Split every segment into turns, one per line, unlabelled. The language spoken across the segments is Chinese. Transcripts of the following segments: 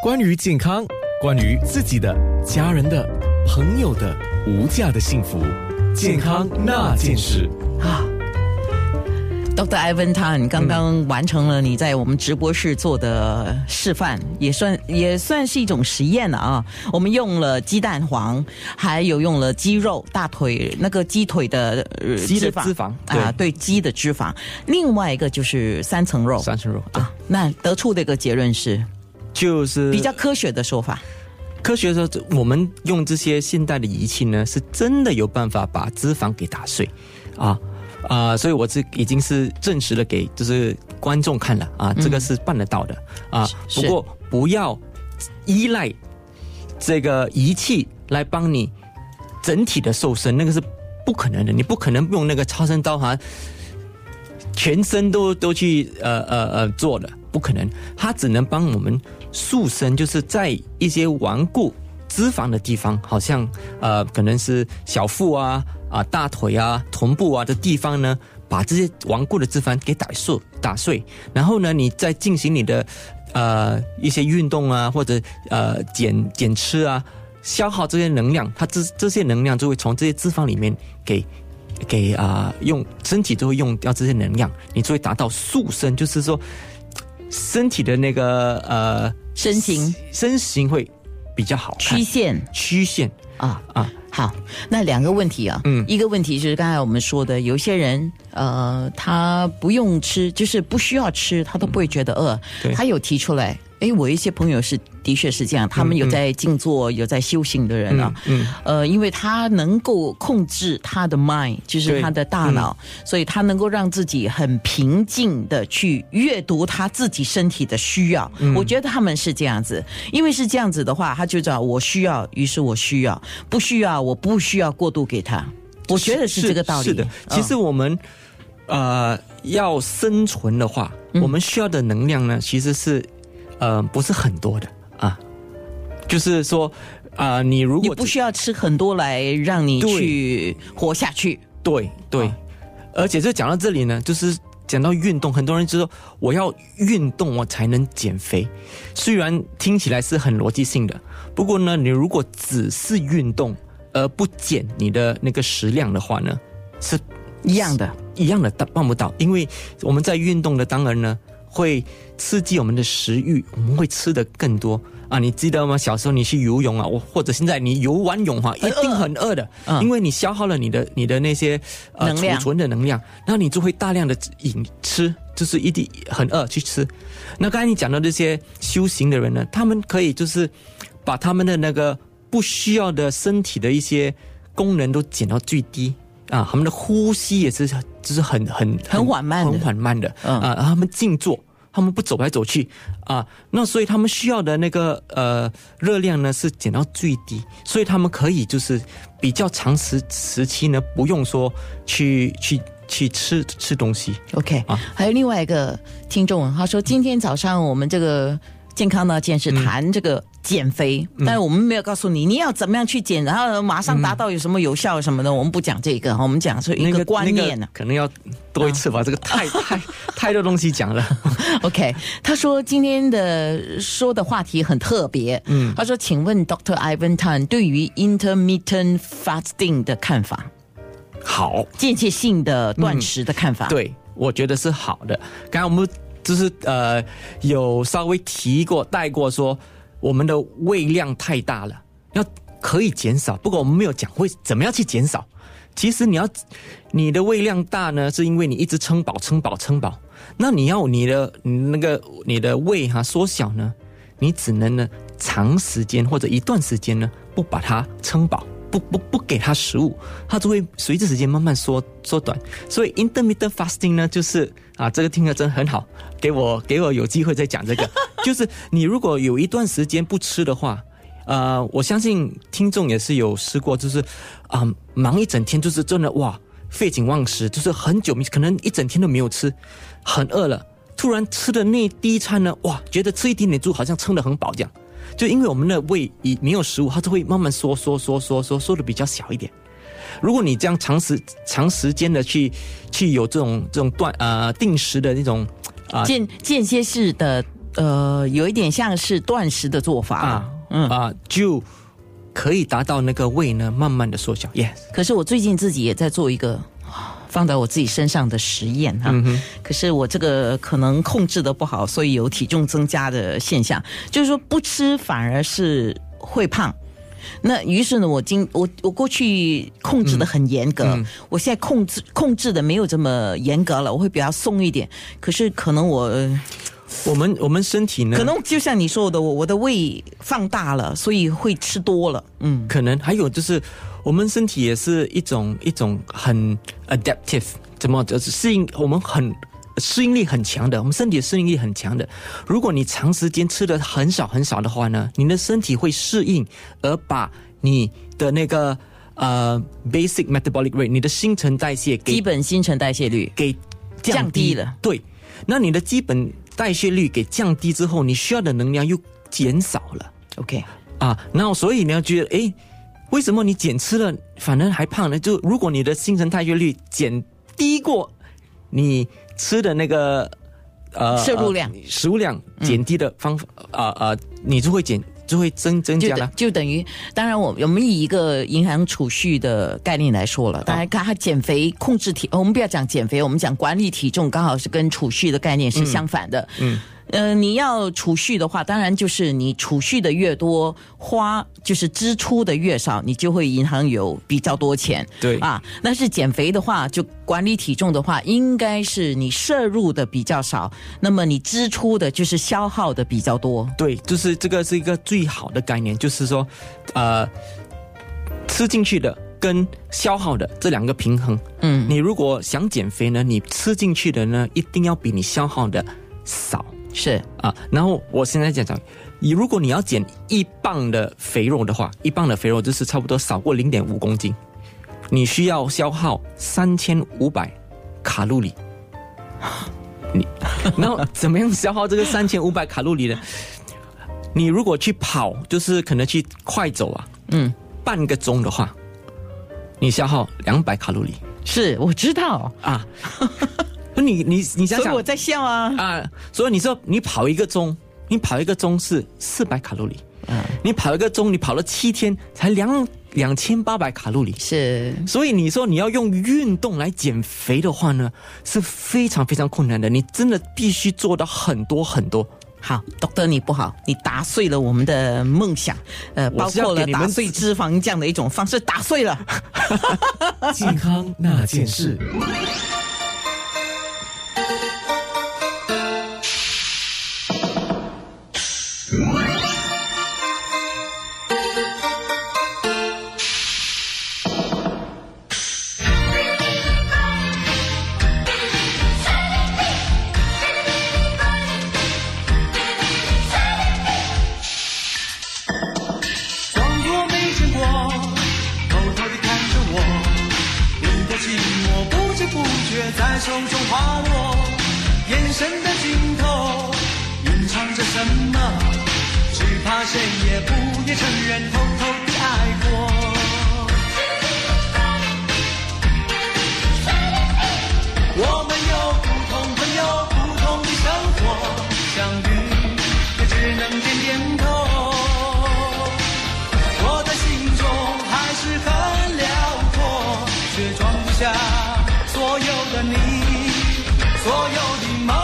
关于健康，关于自己的、家人的、朋友的无价的幸福，健康那件事啊。
Dr. Ivan Tan 刚刚完成了你在我们直播室做的示范，也算也算是一种实验了啊。我们用了鸡蛋黄，还有用了鸡肉、大腿那个鸡腿的
鸡的脂肪
啊，对鸡的脂肪。另外一个就是三层肉，
三层肉啊。
那得出的一个结论是，
就是
比较科学的说法。
科学说，我们用这些现代的仪器呢，是真的有办法把脂肪给打碎啊。啊，所以我是已经是证实了给就是观众看了啊，这个是办得到的啊。不过不要依赖这个仪器来帮你整体的瘦身，那个是不可能的。你不可能用那个超声刀哈，全身都都去呃呃呃做的，不可能。它只能帮我们塑身，就是在一些顽固脂肪的地方，好像呃可能是小腹啊。啊，大腿啊，臀部啊的地方呢，把这些顽固的脂肪给打碎，打碎，然后呢，你再进行你的呃一些运动啊，或者呃减减吃啊，消耗这些能量，它这这些能量就会从这些脂肪里面给给啊用身体就会用掉这些能量，你就会达到塑身，就是说身体的那个呃
身形。
身形会比较好，
曲线。
曲线。啊啊。
好，那两个问题啊，嗯，一个问题就是刚才我们说的，有些人呃，他不用吃，就是不需要吃，他都不会觉得饿。他有提出来，哎，我一些朋友是的确是这样，他们有在静坐、有在修行的人啊，嗯，呃，因为他能够控制他的 mind，就是他的大脑，所以他能够让自己很平静的去阅读他自己身体的需要。我觉得他们是这样子，因为是这样子的话，他就知道我需要，于是我需要，不需要。我不需要过度给他，我觉得是这个道理。
是的，其实我们呃要生存的话，我们需要的能量呢，其实是呃不是很多的啊。就是说啊，你如果
你不需要吃很多来让你去活下去，
对对。而且就讲到这里呢，就是讲到运动，很多人就说我要运动我才能减肥，虽然听起来是很逻辑性的，不过呢，你如果只是运动。而不减你的那个食量的话呢，是
一样的，
一样的，办不到。因为我们在运动的当然呢，会刺激我们的食欲，我们会吃的更多啊！你记得吗？小时候你去游泳啊，我或者现在你游完泳哈，一定很饿的，因为你消耗了你的你的那些
呃
储存的能量，那你就会大量的饮吃，就是一定很饿去吃。那刚才你讲到这些修行的人呢，他们可以就是把他们的那个。不需要的身体的一些功能都减到最低啊，他们的呼吸也是就是很很
很缓慢
很缓慢的。啊，他们静坐，他们不走来走去。啊，那所以他们需要的那个呃热量呢是减到最低，所以他们可以就是比较长时时期呢不用说去去去吃吃东西。
OK 啊，还有另外一个听众他说今天早上我们这个健康呢，健是谈这个。减肥，但是我们没有告诉你你要怎么样去减，然后马上达到有什么有效什么的，我们不讲这个，我们讲是一个观念呢。
可能要多一次吧，这个太太太多东西讲了。
OK，他说今天的说的话题很特别，嗯，他说，请问 Doctor Ivan Tan 对于 intermittent fasting 的看法？
好，
间歇性的断食的看法？
对，我觉得是好的。刚刚我们就是呃有稍微提过带过说。我们的胃量太大了，要可以减少。不过我们没有讲会怎么样去减少。其实你要你的胃量大呢，是因为你一直撑饱、撑饱、撑饱。那你要你的那个你的胃哈缩小呢，你只能呢长时间或者一段时间呢不把它撑饱。不不不给它食物，它就会随着时间慢慢缩缩短。所以 intermittent fasting 呢，就是啊，这个听着真很好。给我给我有机会再讲这个，就是你如果有一段时间不吃的话，呃，我相信听众也是有试过，就是啊，忙一整天，就是真的哇，废寝忘食，就是很久没可能一整天都没有吃，很饿了，突然吃的那第一餐呢，哇，觉得吃一点点就好像撑得很饱这样。就因为我们的胃已没有食物，它就会慢慢缩缩缩缩缩缩的比较小一点。如果你这样长时长时间的去去有这种这种断呃定时的那种
啊间间歇式的呃，有一点像是断食的做法。啊，
嗯。啊，就可以达到那个胃呢慢慢的缩小。Yes，
可是我最近自己也在做一个放在我自己身上的实验哈，可是我这个可能控制的不好，所以有体重增加的现象，就是说不吃反而是会胖。那于是呢，我今我我过去控制的很严格，我现在控制控制的没有这么严格了，我会比较松一点。可是可能我
我们我们身体呢，
可能就像你说的，我我的胃放大了，所以会吃多了。
嗯，可能还有就是我们身体也是一种一种很 adaptive，怎么就是适应我们很。适应力很强的，我们身体的适应力很强的。如果你长时间吃的很少很少的话呢，你的身体会适应，而把你的那个呃 basic metabolic rate，你的新陈代谢给
基本新陈代谢率
给降低了。对，那你的基本代谢率给降低之后，你需要的能量又减少了。
OK，
啊，然后所以你要觉得，哎，为什么你减吃了反而还胖呢？就如果你的新陈代谢率减低过你。吃的那个
呃摄入量、
食物量减低的方法啊啊，你就会减，就会增增加了。
就等于，当然我我们以一个银行储蓄的概念来说了，大家看它减肥控制体，我们不要讲减肥，我们讲管理体重，刚好是跟储蓄的概念是相反的。嗯。呃，你要储蓄的话，当然就是你储蓄的越多，花就是支出的越少，你就会银行有比较多钱。
对
啊，但是减肥的话，就管理体重的话，应该是你摄入的比较少，那么你支出的就是消耗的比较多。
对，就是这个是一个最好的概念，就是说，呃，吃进去的跟消耗的这两个平衡。嗯，你如果想减肥呢，你吃进去的呢，一定要比你消耗的少。
是
啊，然后我现在讲讲，你如果你要减一磅的肥肉的话，一磅的肥肉就是差不多少过零点五公斤，你需要消耗三千五百卡路里。你然后怎么样消耗这个三千五百卡路里呢？你如果去跑，就是可能去快走啊，嗯，半个钟的话，你消耗两百卡路里。
是我知道啊。
你你你想想，
我在笑啊
啊！所以你说你跑一个钟，你跑一个钟是四百卡路里，嗯，你跑一个钟，你跑了七天才两两千八百卡路里，
是。
所以你说你要用运动来减肥的话呢，是非常非常困难的。你真的必须做到很多很多。
好，Doctor 你不好，你打碎了我们的梦想，呃，包括了打碎脂肪这样的一种方式，打碎了。
健康那件事。
不知不觉在手中滑落，眼神的尽头隐藏着什么，只怕谁也不愿承认，偷偷的爱过。我们有苦。所有的梦。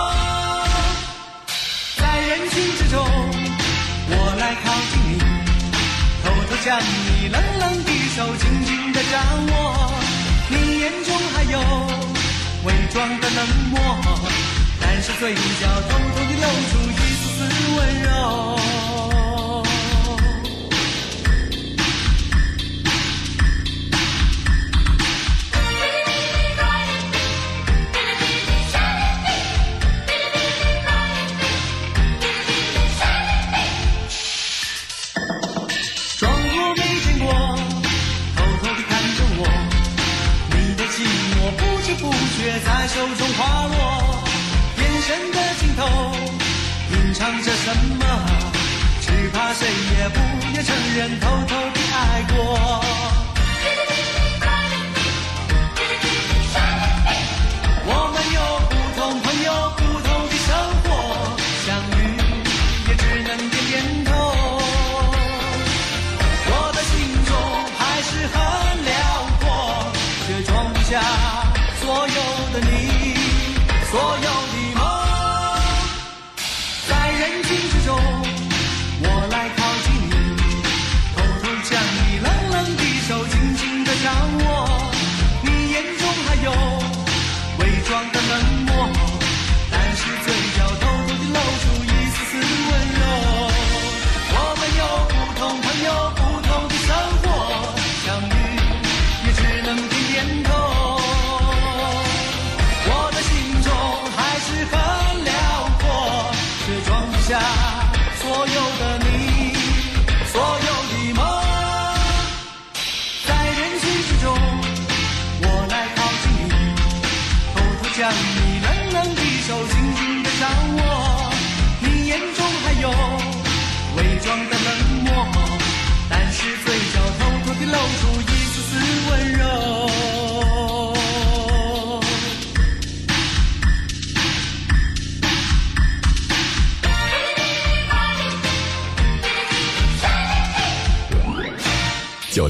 在人群之中，我来靠近你，偷偷将你冷冷的手紧紧地掌握。你眼中还有伪装的冷漠，但是嘴角偷偷
地露出一丝温柔。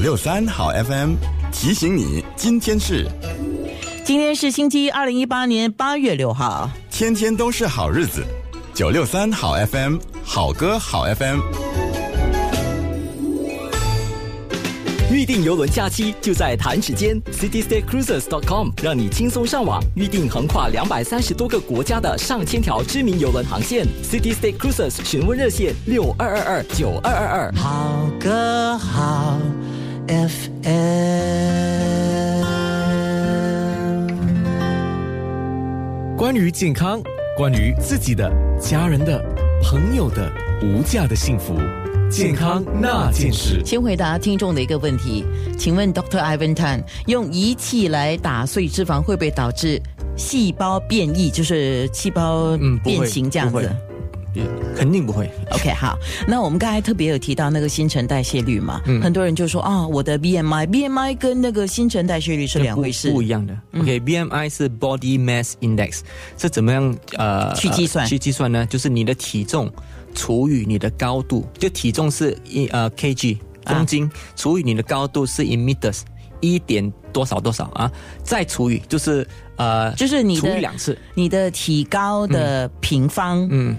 六三好 FM 提醒你，今天是
今天是星期一，二零一八年八月六号。
天天都是好日子，九六三好 FM 好歌好 FM。
预定游轮假期就在弹指间，citystatecruises.com 让你轻松上网预定横跨两百三十多个国家的上千条知名游轮航线。City State Cruises 询问热线六二二二九二二二。
好歌好 FM。
关于健康，关于自己的、家人的、朋友的无价的幸福，健康那件事。
先回答听众的一个问题，请问 Dr. Ivan Tan 用仪器来打碎脂肪会不会导致细胞变异，就是细胞
嗯
变形这样子？
不肯定不会。
OK，好，那我们刚才特别有提到那个新陈代谢率嘛，
嗯
很多人就说啊，我的 BMI，BMI 跟那个新陈代谢率是两回事
不，不一样的。OK，BMI、是 Body Mass Index，是怎么样呃
去计算
呃去计算呢？就是你的体重除以你的高度，就体重是一呃 kg
啊
公斤，除以你的高度是 in meters。一点多少多少啊？再除以就是呃，
就是你
除以两次，
你的体高的平方
嗯，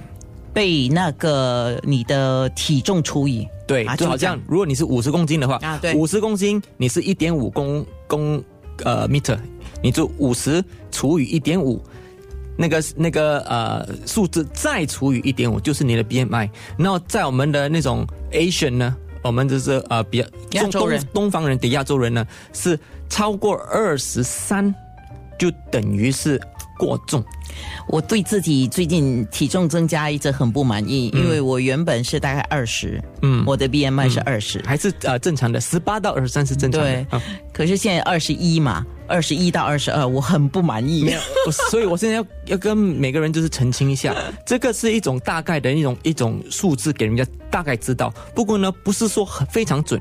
被那个你的体重除以，
对，
啊
就好像如果你是五十公斤的话，
啊对。
五十公斤你是一点五公公呃 meter，你就五十除以一点五，那个那个呃数字再除以一点五，就是你的 BMI。然后在我们的那种 Asian 呢，我们就是呃比较中
亚洲人
东东方人的亚洲人呢，是超过二十三，就等于是过重。
我对自己最近体重增加一直很不满意，
嗯
因为我原本是大概二十，嗯，我的 BMI 是二十、
还是呃正常的，十八到二十三是正常的。
对
啊
可是现在二十一嘛，二十一到二十二，我很不满意。
我所以，我现在要要跟每个人就是澄清一下，这个是一种大概的一种一种数字，给人家大概知道。不过呢，不是说很非常准，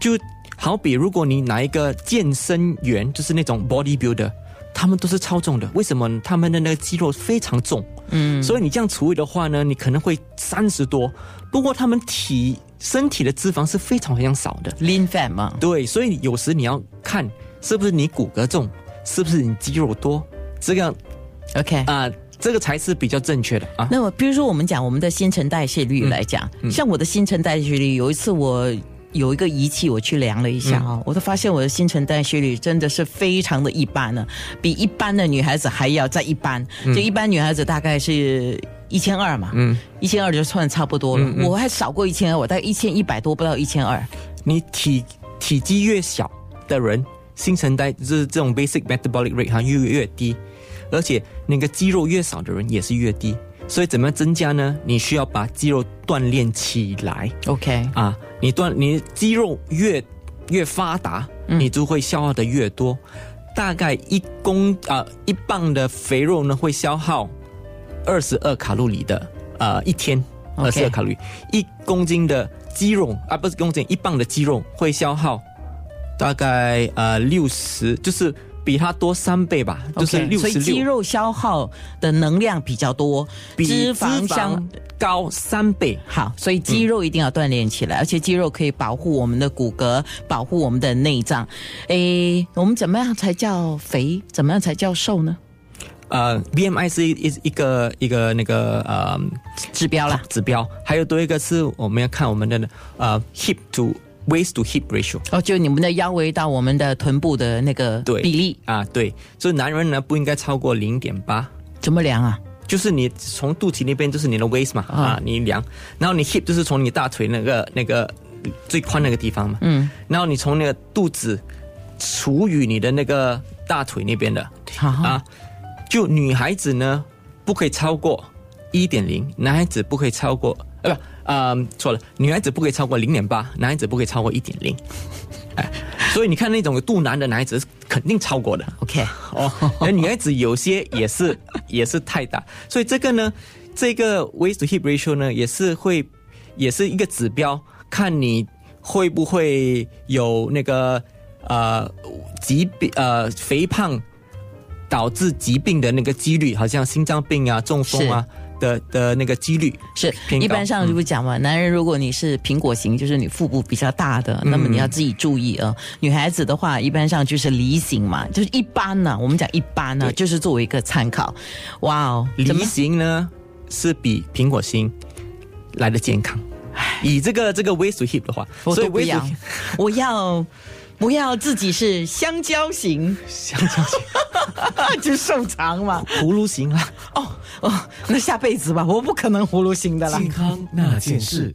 就好比如果你拿一个健身员，就是那种 bodybuilder，他们都是超重的，为什么？他们的那个肌肉非常重，嗯，所以你这样处理的话呢，你可能会三十多。不过他们体身体的脂肪是非常非常少的
，Lean fat 嘛，
对，所以有时你要看是不是你骨骼重，是不是你肌肉多，这个
OK。
啊、这个才是比较正确的啊。
那么，比如说我们讲我们的新陈代谢率来讲，像我的新陈代谢率，有一次我有一个仪器我去量了一下啊、我都发现我的新陈代谢率真的是非常的一般呢，比一般的女孩子还要再一般。就一般女孩子大概是一千二嘛，嗯，一千二就算差不多了。我还少过一千二，我大概一千一百多，不到一千二。
你体体积越小的人，新陈代就是这种 basic metabolic rate 哈越越低，而且那个肌肉越少的人也是越低。所以怎么样增加呢？你需要把肌肉锻炼起来
OK，
啊！你锻你肌肉越越发达，你就会消耗的越多。大概一公啊、一磅的肥肉呢会消耗二十二卡路里的呃一天二十二卡路里。一公斤的肌肉啊不是公斤，一磅的肌肉会消耗大概呃六十，就是比它多三倍吧，就是
所以肌，肉消耗的能量比较多，
比
脂肪相
高三倍。
好，所以肌肉一定要锻炼起来，而且肌肉可以保护我们的骨骼，保护我们的内脏。诶，我们怎么样才叫肥？怎么样才叫瘦呢？
呃，BMI 是一一一个一个那个呃
指标啦。
指标，还有多一个是我们要看我们的呃 hip to waist to hip ratio。
哦，就你们的腰围到我们的臀部的那个比例。
啊，对，所以男人呢不应该超过零点八，
怎么量啊？
就是你从肚脐那边就是你的 waist 嘛
啊。
啊，你量，然后你 hip 就是从你大腿那个那个最宽那个地方嘛，嗯，然后你从那个肚子除以你的那个大腿那边的
好
啊，就女孩子呢不可以超过一点零，男孩子不可以超过呃不呃错了，女孩子不可以超过零点八，男孩子不可以超过一点零，哎，所以你看那种有肚腩的男孩子是肯定超过的。
OK，
哦，而女孩子有些也是 也是太大，所以这个呢，这个 waist to hip ratio 呢，也是会也是一个指标，看你会不会有那个呃疾病呃肥胖导致疾病的那个几率，好像心脏病啊、中风啊，的的那个几率
是一般上就不讲嘛，男人如果你是苹果型，就是你腹部比较大的，那么你要自己注意啊。女孩子的话，一般上就是梨形嘛，就是一般呢、我们讲一般呢、
对
就是作为一个参考。哇哦，
梨
么
形呢是比苹果型来的健康。以这个这个 waist to hip 的话，
我
所以
都不
waist to
要我要。不要自己是香蕉型，
香蕉型、
就瘦长嘛。
葫芦型啦。
哦哦，那下辈子吧，我不可能葫芦型的啦。
健康那件事。